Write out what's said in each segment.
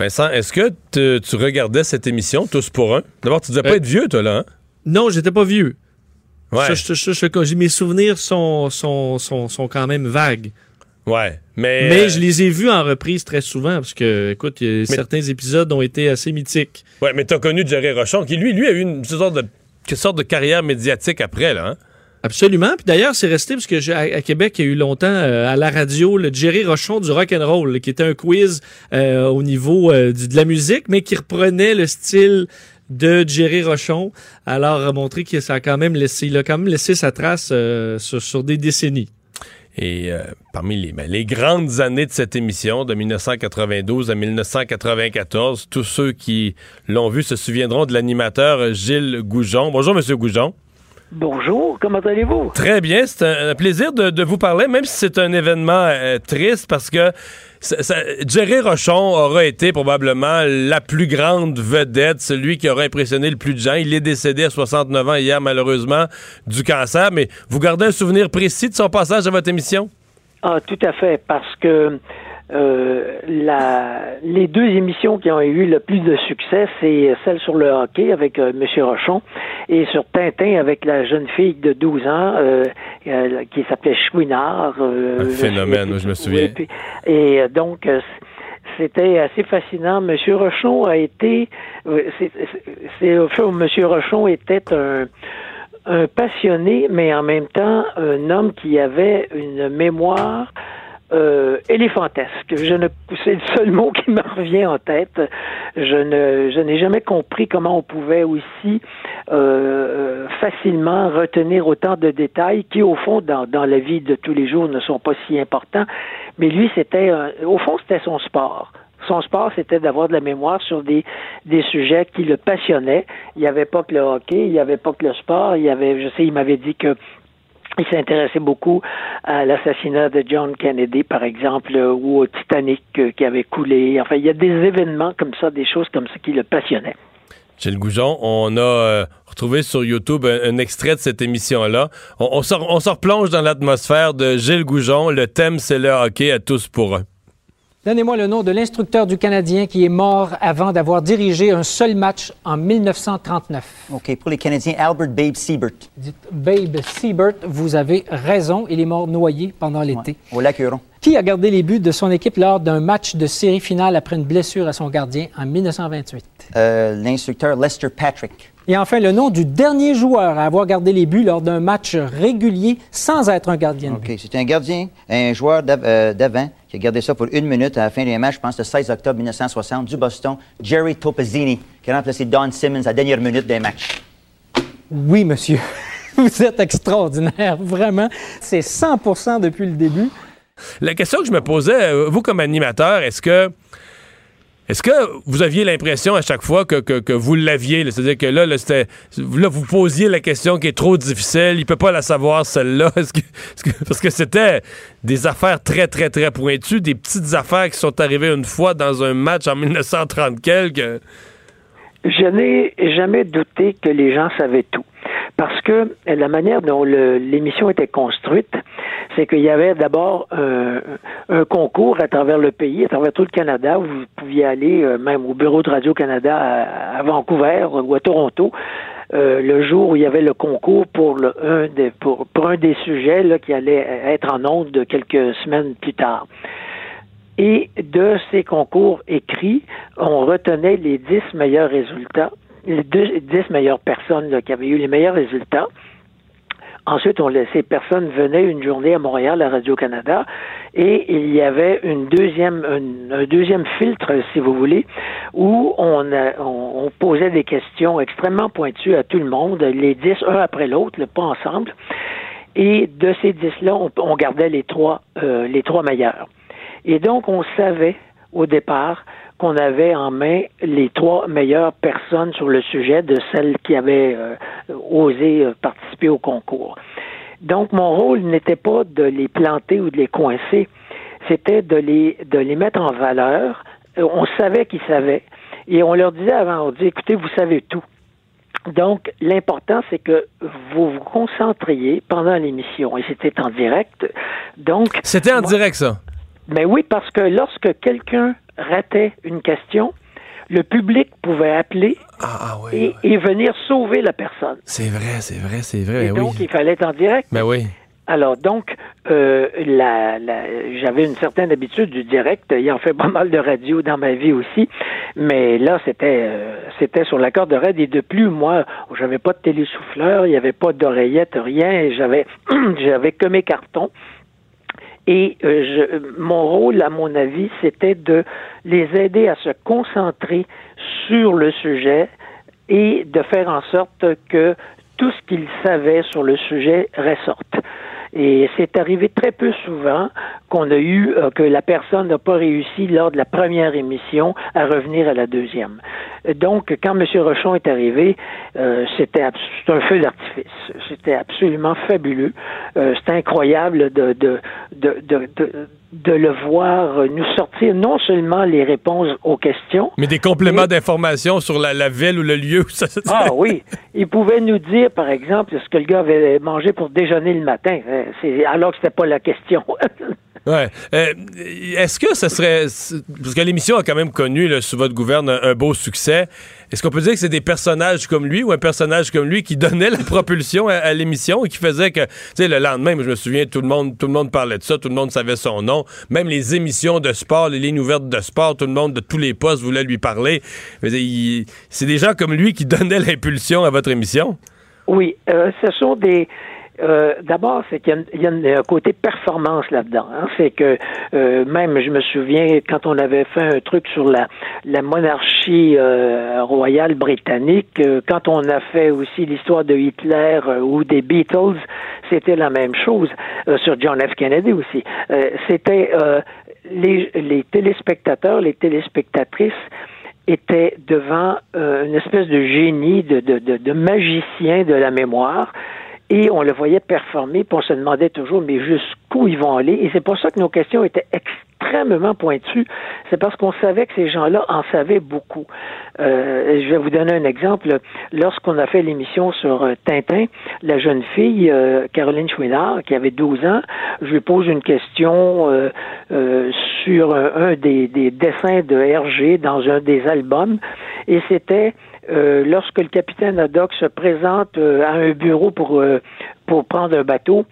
Vincent, est-ce que te- tu regardais cette émission, Tous pour un? D'abord, tu devais pas Euh, être vieux, toi, là, hein? Non, j'étais pas vieux. Ouais. Ça, je- je- je- je- j'ai- mes souvenirs sont, sont, sont, sont quand même vagues. Ouais. Mais. Mais euh, je les ai vus en reprise très souvent parce que, écoute, certains épisodes ont été assez mythiques. Ouais, mais t'as connu Jerry Rochon, qui, lui, lui, a eu une sorte de, sorte de carrière médiatique après, là, hein? Absolument. Puis d'ailleurs, c'est resté parce que à, Québec, il y a eu longtemps euh, à la radio le Jerry Rochon du rock and roll, qui était un quiz euh, au niveau euh, de la musique, mais qui reprenait le style de Jerry Rochon. Alors, a montré que ça a quand même laissé, il a quand même laissé sa trace sur, des décennies. Et parmi les, ben, les grandes années de cette émission, de 1992 à 1994, tous ceux qui l'ont vu se souviendront de l'animateur Gilles Goujon. Bonjour, Monsieur Goujon. Bonjour, comment allez-vous? Très bien, c'est un, plaisir de, de vous parler, même si c'est un événement euh, triste, parce que ça- ça- Jerry Rochon aura été probablement la plus grande vedette, celui qui aura impressionné le plus de gens. Il est décédé à 69 ans hier, malheureusement, du cancer, mais vous gardez un souvenir précis de son passage à votre émission? Ah, tout à fait, parce que euh, la, les deux émissions qui ont eu le plus de succès, c'est celle sur le hockey avec euh, M. Rochon et sur Tintin avec la jeune fille de 12 ans euh, euh, qui s'appelait Chouinard. Un phénomène, je me souviens. Puis- et donc, c'était assez fascinant. M. Rochon a été... c'est- au fond, M. Rochon était un un passionné, mais en même temps un homme qui avait une mémoire euh, éléphantesque. Je ne, c'est le seul mot qui me revient en tête. Je ne, je n'ai jamais compris comment on pouvait aussi euh, facilement retenir autant de détails qui, au fond, dans, dans la vie de tous les jours, ne sont pas si importants. Mais lui, c'était, un- au fond, c'était son sport. Son sport, c'était d'avoir de la mémoire sur des, des sujets qui le passionnaient. Il n'y avait pas que le hockey, il n'y avait pas que le sport. Il y avait, je sais, il m'avait dit que il s'intéressait beaucoup à l'assassinat de John Kennedy, par exemple, ou au Titanic euh, qui avait coulé. Enfin, il y a des événements comme ça, des choses comme ça qui le passionnaient. Gilles Goujon, on a euh, retrouvé sur YouTube un, extrait de cette émission-là. On, on, se, on se replonge dans l'atmosphère de Gilles Goujon. Le thème, c'est le hockey à tous pour un. Donnez-moi le nom de l'instructeur du Canadien qui est mort avant d'avoir dirigé un seul match en 1939. OK, pour les Canadiens, Albert Babe Siebert, Dites Babe Siebert, vous avez raison, il est mort noyé pendant l'été. au lac Huron. Qui a gardé les buts de son équipe lors d'un match de série finale après une blessure à son gardien en 1928? Euh, L'instructeur Lester Patrick. Et enfin, le nom du dernier joueur à avoir gardé les buts lors d'un match régulier sans être un gardien de but. OK, c'est un gardien, un joueur euh, d'avant qui a gardé ça pour une minute à la fin d'un match, je pense le 16 octobre 1960, du Boston, Jerry Topazzini, qui a remplacé Don Simmons à la dernière minute d'un match. Oui, monsieur. Vous êtes extraordinaire, vraiment. C'est 100% depuis le début. La question que je me posais, euh, vous comme animateur, est-ce que vous aviez l'impression à chaque fois que, vous l'aviez? C'est-à-dire que là, vous posiez la question qui est trop difficile, il peut pas la savoir, celle-là. Parce que c'était des affaires très, très, très pointues, des petites affaires qui sont arrivées une fois dans un match en 1930 quelques. Je n'ai jamais douté que les gens savaient tout. Parce que la manière dont l'émission était construite, c'est qu'il y avait d'abord un, un concours à travers le pays, à travers tout le Canada, où vous pouviez aller euh, même au bureau de Radio-Canada à, à Vancouver ou à Toronto, euh, le jour où il y avait le concours pour, un, des, pour, un des sujets qui allait être en ondes de quelques semaines plus tard. Et de ces concours écrits, on retenait les dix meilleurs résultats, les deux- dix meilleures personnes là, qui avaient eu les meilleurs résultats. Ensuite, on, la- ces personnes venaient une journée à Montréal, à Radio-Canada, et il y avait une deuxième, un, un deuxième filtre, si vous voulez, où on, on, on posait des questions extrêmement pointues à tout le monde, les dix, un après l'autre, pas ensemble. Et de ces dix-là, on, on gardait les trois, euh, les trois meilleurs. Et donc, on savait au départ qu'on avait en main les trois meilleures personnes sur le sujet de celles qui avaient euh, osé euh, participer au concours. Donc, mon rôle n'était pas de les planter ou de les coincer, c'était de les, de les mettre en valeur. Euh, on savait qu'ils savaient. Et on leur disait avant, on dit, écoutez, vous savez tout. Donc, l'important, c'est que vous vous concentriez pendant l'émission. Et c'était en direct. Donc. C'était en direct, ça? Mais oui, parce que lorsque quelqu'un ratait une question, le public pouvait appeler ah, ah et, et, venir sauver la personne. C'est vrai, c'est vrai, c'est vrai. Et oui. donc, il fallait être en direct. Ben oui. Alors, donc, euh, la, la, j'avais une certaine habitude du direct, ayant fait pas mal de radio dans ma vie aussi, mais là, c'était euh, c'était sur la corde de raid, et de plus, moi, j'avais pas de télésouffleur, il n'y avait pas d'oreillette, rien, j'avais j'avais que mes cartons. Et euh, mon rôle, à mon avis, c'était de les aider à se concentrer sur le sujet et de faire en sorte que tout ce qu'ils savaient sur le sujet ressorte. Et c'est arrivé très peu souvent qu'on a eu euh, que la personne n'a pas réussi lors de la première émission à revenir à la deuxième. Donc, quand M. Rochon est arrivé, euh, c'était un feu d'artifice. C'était absolument fabuleux. Euh, c'était incroyable de, de, de, de, de le voir nous sortir non seulement les réponses aux questions, mais des compléments d'information sur la, la, ville ou le lieu où ça se Ah oui, il pouvait nous dire, par exemple, ce que le gars avait mangé pour déjeuner le matin, alors que c'était pas la question. Ouais. Euh, Est-ce que ce serait. Parce que l'émission a quand même connu, sous votre gouverne, un, beau succès. Est-ce qu'on peut dire que c'est des personnages comme lui ou un personnage comme lui qui donnait la propulsion à, à l'émission et qui faisait que, tu sais, le lendemain, je me souviens, tout le monde, tout le monde parlait de ça, tout le monde savait son nom. Même les émissions de sport, les lignes ouvertes de sport, tout le monde de tous les postes voulait lui parler. C'est des gens comme lui qui donnaient l'impulsion à votre émission? Oui, euh, ce sont des euh, D'abord, c'est qu'il y, a un côté performance là-dedans. Hein. C'est que euh, même, je me souviens, quand on avait fait un truc sur la, monarchie euh, royale britannique, quand on a fait aussi l'histoire de Hitler ou des Beatles, c'était la même chose. sur John F. Kennedy aussi. c'était les, les téléspectateurs, les téléspectatrices étaient devant une espèce de génie, de, de magicien de la mémoire et on le voyait performer, puis on se demandait toujours, mais jusqu'où ils vont aller? Et c'est pour ça que nos questions étaient extrêmement pointues. C'est parce qu'on savait que ces gens-là en savaient beaucoup. Euh, je vais vous donner un exemple. Lorsqu'on a fait l'émission sur euh, Tintin, la jeune fille, euh, Caroline Chouinard, qui avait 12 ans, je lui pose une question euh, euh, sur un, des, des dessins de Hergé dans un des albums, et c'était euh, lorsque le capitaine Haddock se présente euh, à un bureau pour, euh, pour prendre un bateau,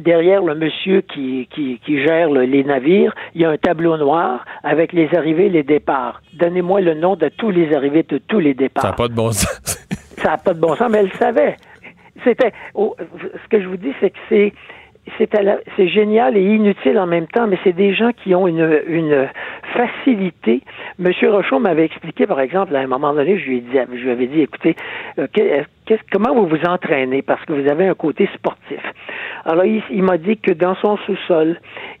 derrière le monsieur qui, qui, qui gère le, les navires, il y a un tableau noir avec les arrivées et les départs. Donnez-moi le nom de tous les arrivées, de tous les départs. Ça n'a pas de bon sens. Ça n'a pas de bon sens, mais elle savait. C'était. Oh, ce que je vous dis, c'est que c'est c'est génial et inutile en même temps, mais c'est des gens qui ont une, une facilité. Monsieur Rochon m'avait expliqué, par exemple, à un moment donné, je lui, ai dit, je lui avais dit, écoutez, euh, que, comment vous vous entraînez? Parce que vous avez un côté sportif. Alors, il m'a dit que dans son sous-sol,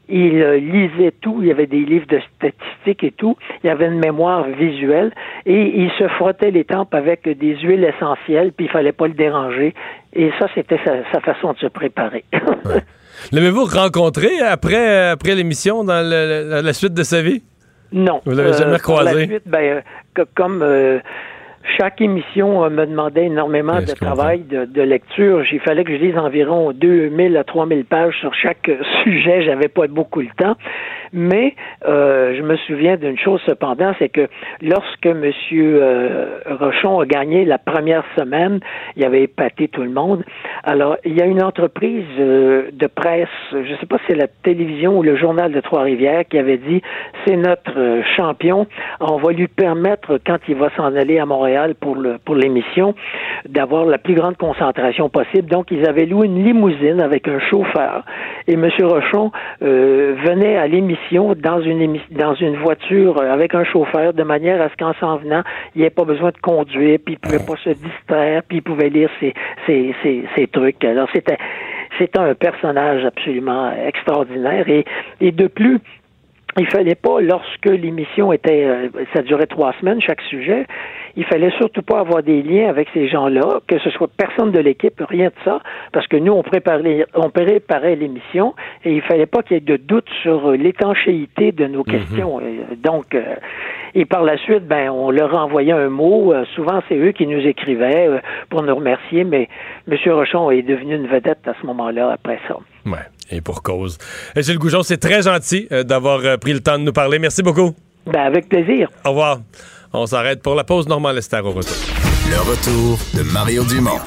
il euh, lisait tout, il y avait des livres de statistiques et tout, il y avait une mémoire visuelle et il se frottait les tempes avec des huiles essentielles, puis il fallait pas le déranger. Et ça, c'était sa, sa, façon de se préparer. ouais. L'avez-vous rencontré après, après l'émission dans le, la, la, suite de sa vie? Non. Vous l'avez jamais euh, croisé? La suite, ben, euh, comme euh, chaque émission me demandait énormément de travail, de, de, lecture. Il fallait que je lise environ 2000 à 3000 pages sur chaque sujet. J'avais pas beaucoup le temps. Mais euh, je me souviens d'une chose cependant, c'est que lorsque M. Euh, Rochon a gagné la première semaine, il avait épaté tout le monde. Alors, il y a une entreprise euh, de presse, je ne sais pas si c'est la télévision ou le journal de Trois-Rivières, qui avait dit c'est notre euh, champion, on va lui permettre, quand il va s'en aller à Montréal pour l'émission, d'avoir la plus grande concentration possible. Donc, ils avaient loué une limousine avec un chauffeur. Et M. Rochon euh, venait à l'émission dans une voiture avec un chauffeur de manière à ce qu'en s'en venant, il n'y ait pas besoin de conduire, puis il pouvait pas se distraire, puis il pouvait lire ses, trucs. Alors c'était un personnage absolument extraordinaire et de plus il fallait pas, lorsque l'émission était, euh, ça durait trois semaines, chaque sujet, il fallait surtout pas avoir des liens avec ces gens-là, que ce soit personne de l'équipe, rien de ça, parce que nous, on préparait, on préparait l'émission et il fallait pas qu'il y ait de doute sur euh, l'étanchéité de nos questions. Euh, Donc, et par la suite, ben, on leur envoyait un mot. souvent, c'est eux qui nous écrivaient pour nous remercier, mais M. Rochon est devenu une vedette à ce moment-là après ça. Ouais. Et pour cause. Gilles Goujon, c'est très gentil d'avoir pris le temps de nous parler. Merci beaucoup. Ben, avec plaisir. Au revoir. On s'arrête pour la pause. Normand Lester au retour. Le retour de Mario Dumont.